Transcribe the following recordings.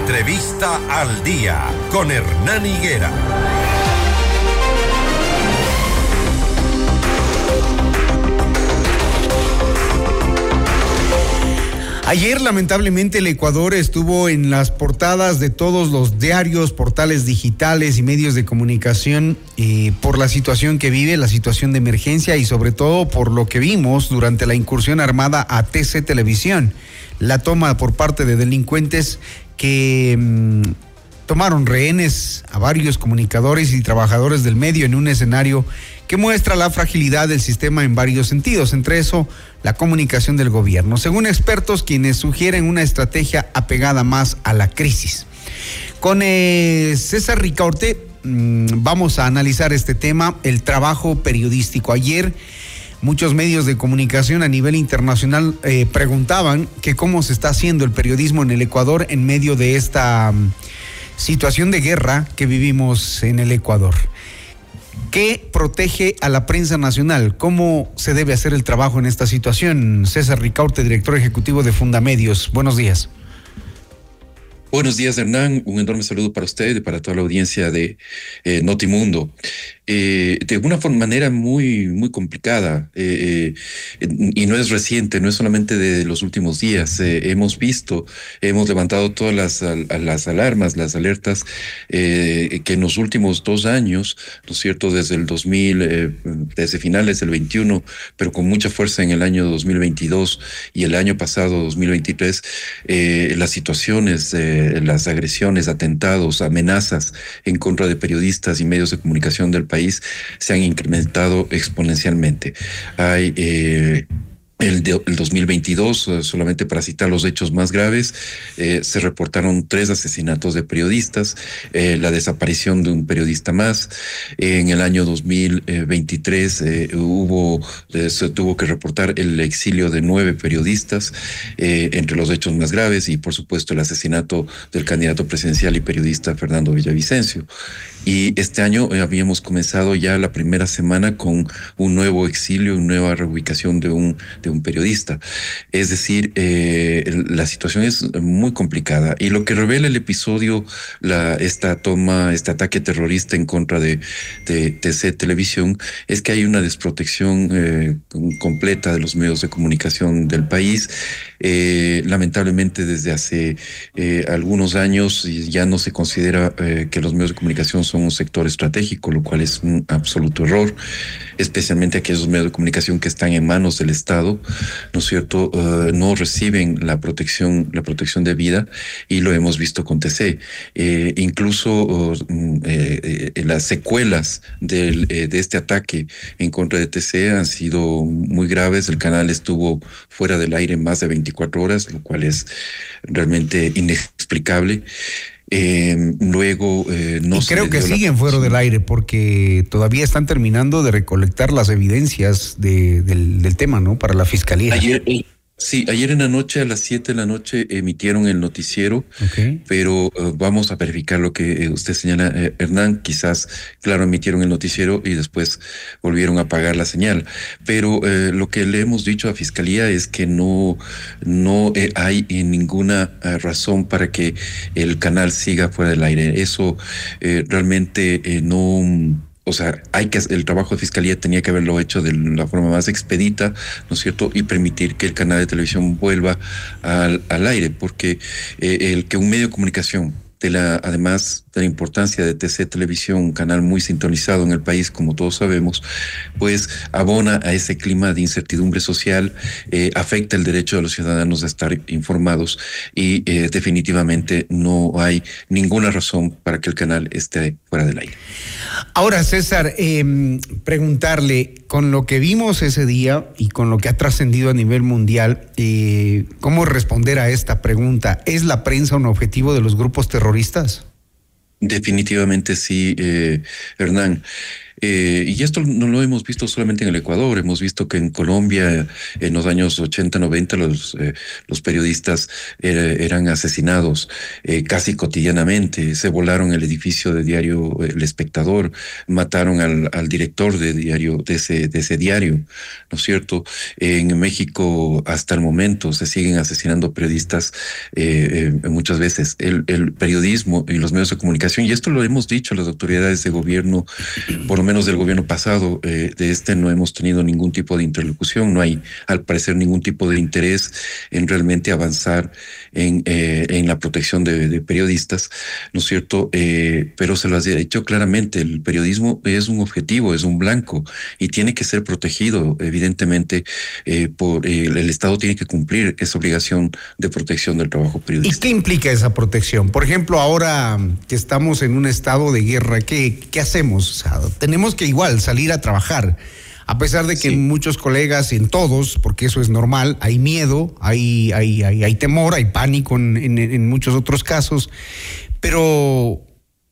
Entrevista al día con Hernán Higuera. Ayer lamentablemente el Ecuador estuvo en las portadas de todos los diarios, portales digitales y medios de comunicación eh, por la situación que vive, la situación de emergencia y sobre todo por lo que vimos durante la incursión armada a TC Televisión, la toma por parte de delincuentes que mm, tomaron rehenes a varios comunicadores y trabajadores del medio en un escenario que muestra la fragilidad del sistema en varios sentidos, entre eso la comunicación del gobierno, según expertos quienes sugieren una estrategia apegada más a la crisis. Con eh, César Ricaurte mm, vamos a analizar este tema, el trabajo periodístico. Ayer muchos medios de comunicación a nivel internacional eh, preguntaban que cómo se está haciendo el periodismo en el Ecuador en medio de esta mm, situación de guerra que vivimos en el Ecuador. ¿Qué protege a la prensa nacional? ¿Cómo se debe hacer el trabajo en esta situación? César Ricaurte, director ejecutivo de Fundamedios. Buenos días. Buenos días, Hernán. Un enorme saludo para usted y para toda la audiencia de eh, Notimundo. Eh, de una manera muy, muy complicada eh, eh, y no es reciente, no es solamente de los últimos días. hemos visto, hemos levantado todas las, las alarmas, las alertas que en los últimos dos años, ¿no es cierto?, desde el 2000, desde finales del 21, pero con mucha fuerza en el año 2022 y el año pasado, 2023, las situaciones, las agresiones, atentados, amenazas en contra de periodistas y medios de comunicación del país país se han incrementado exponencialmente. Hay eh, el, 2022, eh, solamente para citar los hechos más graves, eh, se reportaron tres asesinatos de periodistas, eh, la desaparición de un periodista más. En el año 2023 hubo, se tuvo que reportar el exilio de nueve periodistas, entre los hechos más graves, y por supuesto el asesinato del candidato presidencial y periodista Fernando Villavicencio. Y este año habíamos comenzado ya la primera semana con un nuevo exilio, una nueva reubicación de un, de un periodista. Es decir, eh, la situación es muy complicada y lo que revela el episodio, la, esta toma, este ataque terrorista en contra de, TC Televisión, es que hay una desprotección eh, completa de los medios de comunicación del país. Eh, lamentablemente desde hace algunos años ya no se considera que los medios de comunicación son un sector estratégico, lo cual es un absoluto error, especialmente aquellos medios de comunicación que están en manos del Estado ¿no es cierto?, eh, no reciben la protección, la protección de vida y lo hemos visto con TC. Eh, incluso mm, eh, las secuelas de este ataque en contra de TC han sido muy graves. El canal estuvo fuera del aire más de 24 horas, lo cual es realmente inexplicable. Eh, luego eh, no y creo que siguen fuera del aire porque todavía están terminando de recolectar las evidencias de, del, del, tema, ¿no? Para la fiscalía. Ayer, eh, Sí, ayer en la noche, a las 7 de la noche, emitieron el noticiero, pero eh, vamos a verificar lo que eh, usted señala, eh, Hernán. Quizás, claro, emitieron el noticiero y después volvieron a apagar la señal. Pero lo que le hemos dicho a Fiscalía es que no, no hay ninguna razón para que el canal siga fuera del aire. Eso realmente no o sea, hay que el trabajo de fiscalía tenía que haberlo hecho de la forma más expedita, ¿no es cierto? Y permitir que el canal de televisión vuelva al, al aire, porque eh, el que un medio de comunicación de la, además de la importancia de TC Televisión, un canal muy sintonizado en el país, como todos sabemos, pues abona a ese clima de incertidumbre social, eh, afecta el derecho de los ciudadanos a estar informados y eh, definitivamente no hay ninguna razón para que el canal esté fuera del aire. Ahora, César, em, preguntarle, con lo que vimos ese día y con lo que ha trascendido a nivel mundial, eh, ¿cómo responder a esta pregunta? ¿Es la prensa un objetivo de los grupos terroristas? Definitivamente sí, eh, Hernán. Eh, y esto no lo hemos visto solamente en el Ecuador, hemos visto que en Colombia en los años 80, 90 los, eh, los periodistas eh, eran asesinados casi cotidianamente, se volaron el edificio de diario El Espectador, mataron al, al, director de, diario, de, ese, de ese diario, ¿no es cierto? En México hasta el momento se siguen asesinando periodistas muchas veces. El, periodismo y los medios de comunicación, y esto lo hemos dicho a las autoridades de gobierno, por menos del gobierno pasado, eh, de este no hemos tenido ningún tipo de interlocución, no hay al parecer ningún tipo de interés en realmente avanzar en, eh, en la protección de, periodistas, ¿no es cierto? Eh, pero se lo ha dicho claramente, el periodismo es un objetivo, es un blanco y tiene que ser protegido, evidentemente, por el, el Estado tiene que cumplir esa obligación de protección del trabajo periodístico. ¿Y qué implica esa protección? Por ejemplo, ahora que estamos en un estado de guerra, ¿qué, qué hacemos? O sea, tenemos que igual salir a trabajar. A pesar de que muchos colegas, en todos, porque eso es normal, hay miedo, hay, hay, hay, temor, hay pánico en, muchos otros casos, pero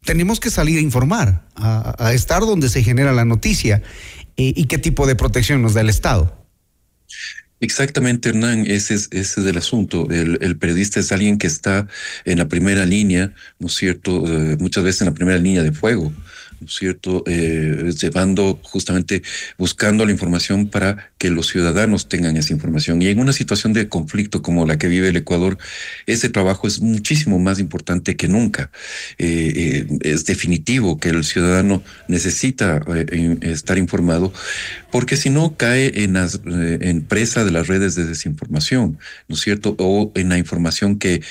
tenemos que salir a informar, a, estar donde se genera la noticia eh, y qué tipo de protección nos da el Estado. Exactamente, Hernán, ese es, ese es el asunto. El, periodista es alguien que está en la primera línea, ¿no es cierto? Eh, muchas veces en la primera línea de fuego. ¿Cierto? Eh, llevando justamente, buscando la información para que los ciudadanos tengan esa información. Y en una situación de conflicto como la que vive el Ecuador, ese trabajo es muchísimo más importante que nunca. Eh, eh, es definitivo que el ciudadano necesita estar informado, porque si no cae en, las, en presa de las redes de desinformación, ¿no es cierto? O en la información que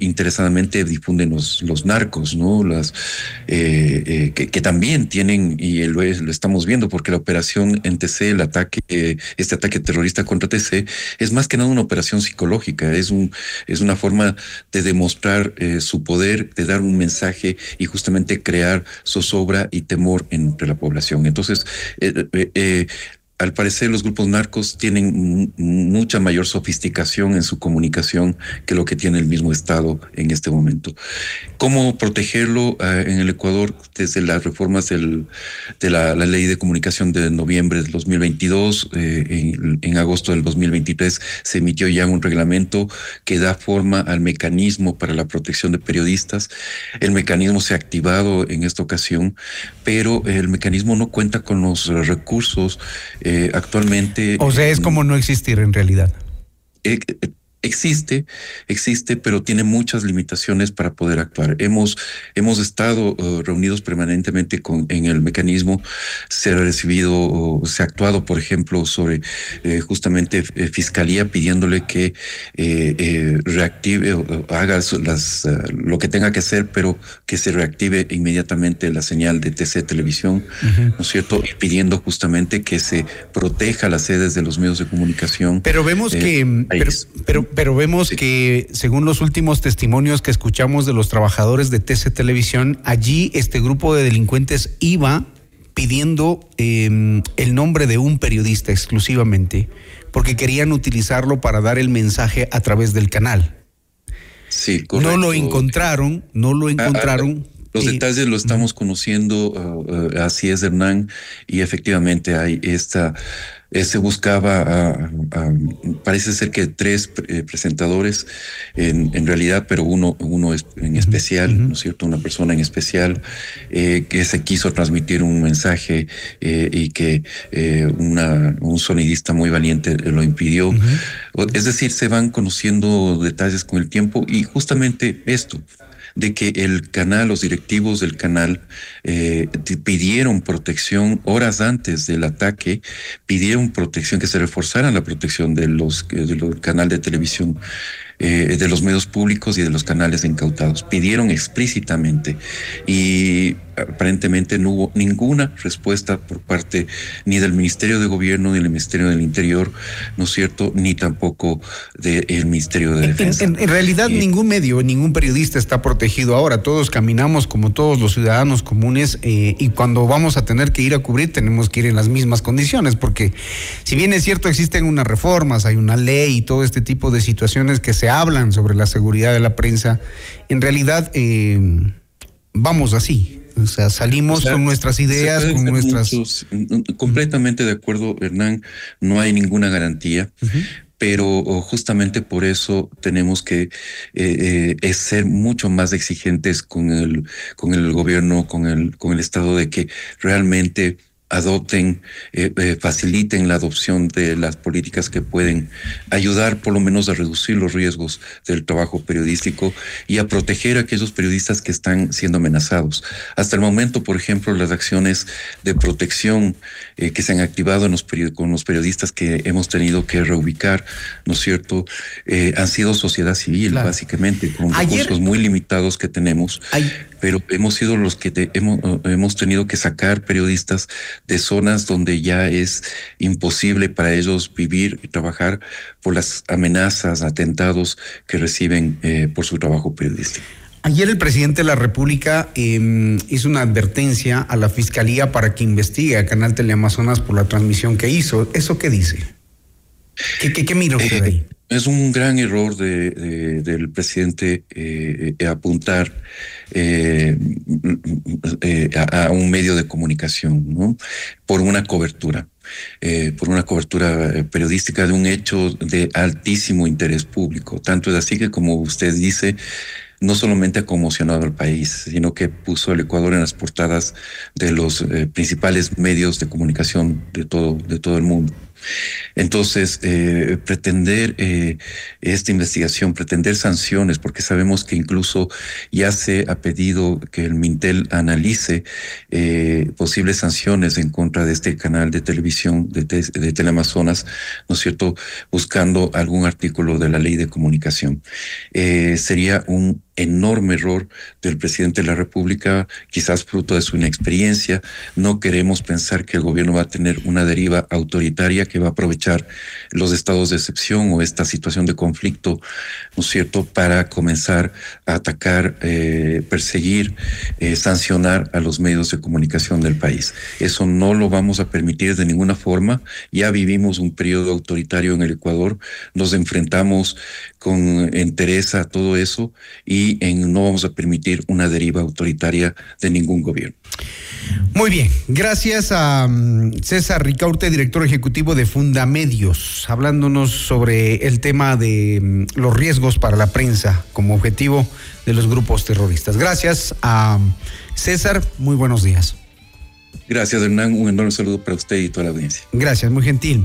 interesadamente difunden los, los narcos, ¿no? Las, también tienen, y lo, lo estamos viendo, porque la operación en TC, el ataque, este ataque terrorista contra TC, es más que nada una operación psicológica, es, un, es una forma de demostrar eh, su poder, de dar un mensaje y justamente crear zozobra y temor entre la población. Entonces, eh, eh, al parecer los grupos narcos tienen mucha mayor sofisticación en su comunicación que lo que tiene el mismo Estado en este momento. ¿Cómo protegerlo eh, en el Ecuador desde las reformas de la, ley de comunicación de noviembre del 2022? Eh, en, agosto del 2023 se emitió ya un reglamento que da forma al mecanismo para la protección de periodistas. El mecanismo se ha activado en esta ocasión, pero el mecanismo no cuenta con los recursos eh, actualmente... O sea, es como no existir en realidad. Eh, existe, existe, pero tiene muchas limitaciones para poder actuar. Hemos, hemos estado uh, reunidos permanentemente con, en el mecanismo, se ha recibido, se ha actuado, por ejemplo, sobre eh, justamente eh, Fiscalía pidiéndole que eh, reactive o haga las, uh, lo que tenga que hacer, pero que se reactive inmediatamente la señal de TC Televisión, ¿no es cierto? Y pidiendo justamente que se proteja las sedes de los medios de comunicación. Pero vemos que, pero pero vemos que, según los últimos testimonios que escuchamos de los trabajadores de TC Televisión, allí este grupo de delincuentes iba pidiendo em, el nombre de un periodista exclusivamente, porque querían utilizarlo para dar el mensaje a través del canal. Sí, correcto. No lo encontraron, no lo encontraron. los detalles lo estamos conociendo, uh, uh, así es, Hernán, y efectivamente hay esta eh, se buscaba, parece ser que tres eh, presentadores en, en, realidad, pero uno, uno en especial, ¿no es cierto? Una persona en especial eh, que se quiso transmitir un mensaje y que una, un sonidista muy valiente lo impidió. Es decir, se van conociendo detalles con el tiempo y justamente esto, de que el canal, los directivos del canal eh, pidieron protección horas antes del ataque, pidieron protección, que se reforzara la protección de los, de los canal de televisión eh, de los medios públicos y de los canales incautados. Pidieron explícitamente y aparentemente no hubo ninguna respuesta por parte ni del Ministerio de Gobierno, ni del Ministerio del Interior, ¿no es cierto? Ni tampoco del Ministerio de Defensa. En, realidad ningún medio, ningún periodista está protegido ahora. Todos caminamos como todos los ciudadanos comunes eh, y cuando vamos a tener que ir a cubrir tenemos que ir en las mismas condiciones porque si bien es cierto existen unas reformas, hay una ley y todo este tipo de situaciones que se hablan sobre la seguridad de la prensa, en realidad eh, vamos así. O sea, salimos con nuestras ideas, con nuestras... completamente de acuerdo, Hernán, no hay ninguna garantía. pero justamente por eso tenemos que eh, eh, ser mucho más exigentes con el, con el gobierno, con el, con el Estado, de que realmente adopten, eh, eh, faciliten la adopción de las políticas que pueden ayudar por lo menos a reducir los riesgos del trabajo periodístico y a proteger a aquellos periodistas que están siendo amenazados. Hasta el momento, por ejemplo, las acciones de protección eh, que se han activado en los con los periodistas que hemos tenido que reubicar, ¿no es cierto?, han sido sociedad civil, básicamente, con recursos muy limitados que tenemos pero hemos sido los que hemos, hemos tenido que sacar periodistas de zonas donde ya es imposible para ellos vivir y trabajar por las amenazas, atentados que reciben eh, por su trabajo periodístico. Ayer el presidente de la República em, hizo una advertencia a la Fiscalía para que investigue a Canal Teleamazonas por la transmisión que hizo. ¿Eso qué dice? ¿Qué, qué, qué mira usted eh, ahí? Es un gran error de, del presidente eh, eh apuntar eh, eh, a, un medio de comunicación, ¿no? Por una cobertura, eh, por una cobertura periodística de un hecho de altísimo interés público. Tanto es así que, como usted dice, no solamente ha conmocionado al país, sino que puso el Ecuador en las portadas de los principales medios de comunicación de todo, de todo el mundo. Entonces, eh, pretender eh, esta investigación, pretender sanciones, porque sabemos que incluso ya se ha pedido que el Mintel analice eh, posibles sanciones en contra de este canal de televisión de, de Teleamazonas, ¿no es cierto?, buscando algún artículo de la ley de comunicación. sería un enorme error del presidente de la República, quizás fruto de su inexperiencia. No queremos pensar que el gobierno va a tener una deriva autoritaria que va a aprovechar los estados de excepción o esta situación de conflicto, ¿no es cierto?, para comenzar a atacar, eh, perseguir, eh, sancionar a los medios de comunicación del país. Eso no lo vamos a permitir de ninguna forma. Ya vivimos un periodo autoritario en el Ecuador, nos enfrentamos con entereza a todo eso y en, no vamos a permitir una deriva autoritaria de ningún gobierno. Muy bien, gracias a mm, César Ricaurte, director ejecutivo de Fundamedios, hablándonos sobre el tema de mm, los riesgos para la prensa como objetivo de los grupos terroristas. Gracias a mm, César, muy buenos días. Gracias, Hernán. Un enorme saludo para usted y toda la audiencia. Gracias, muy gentil.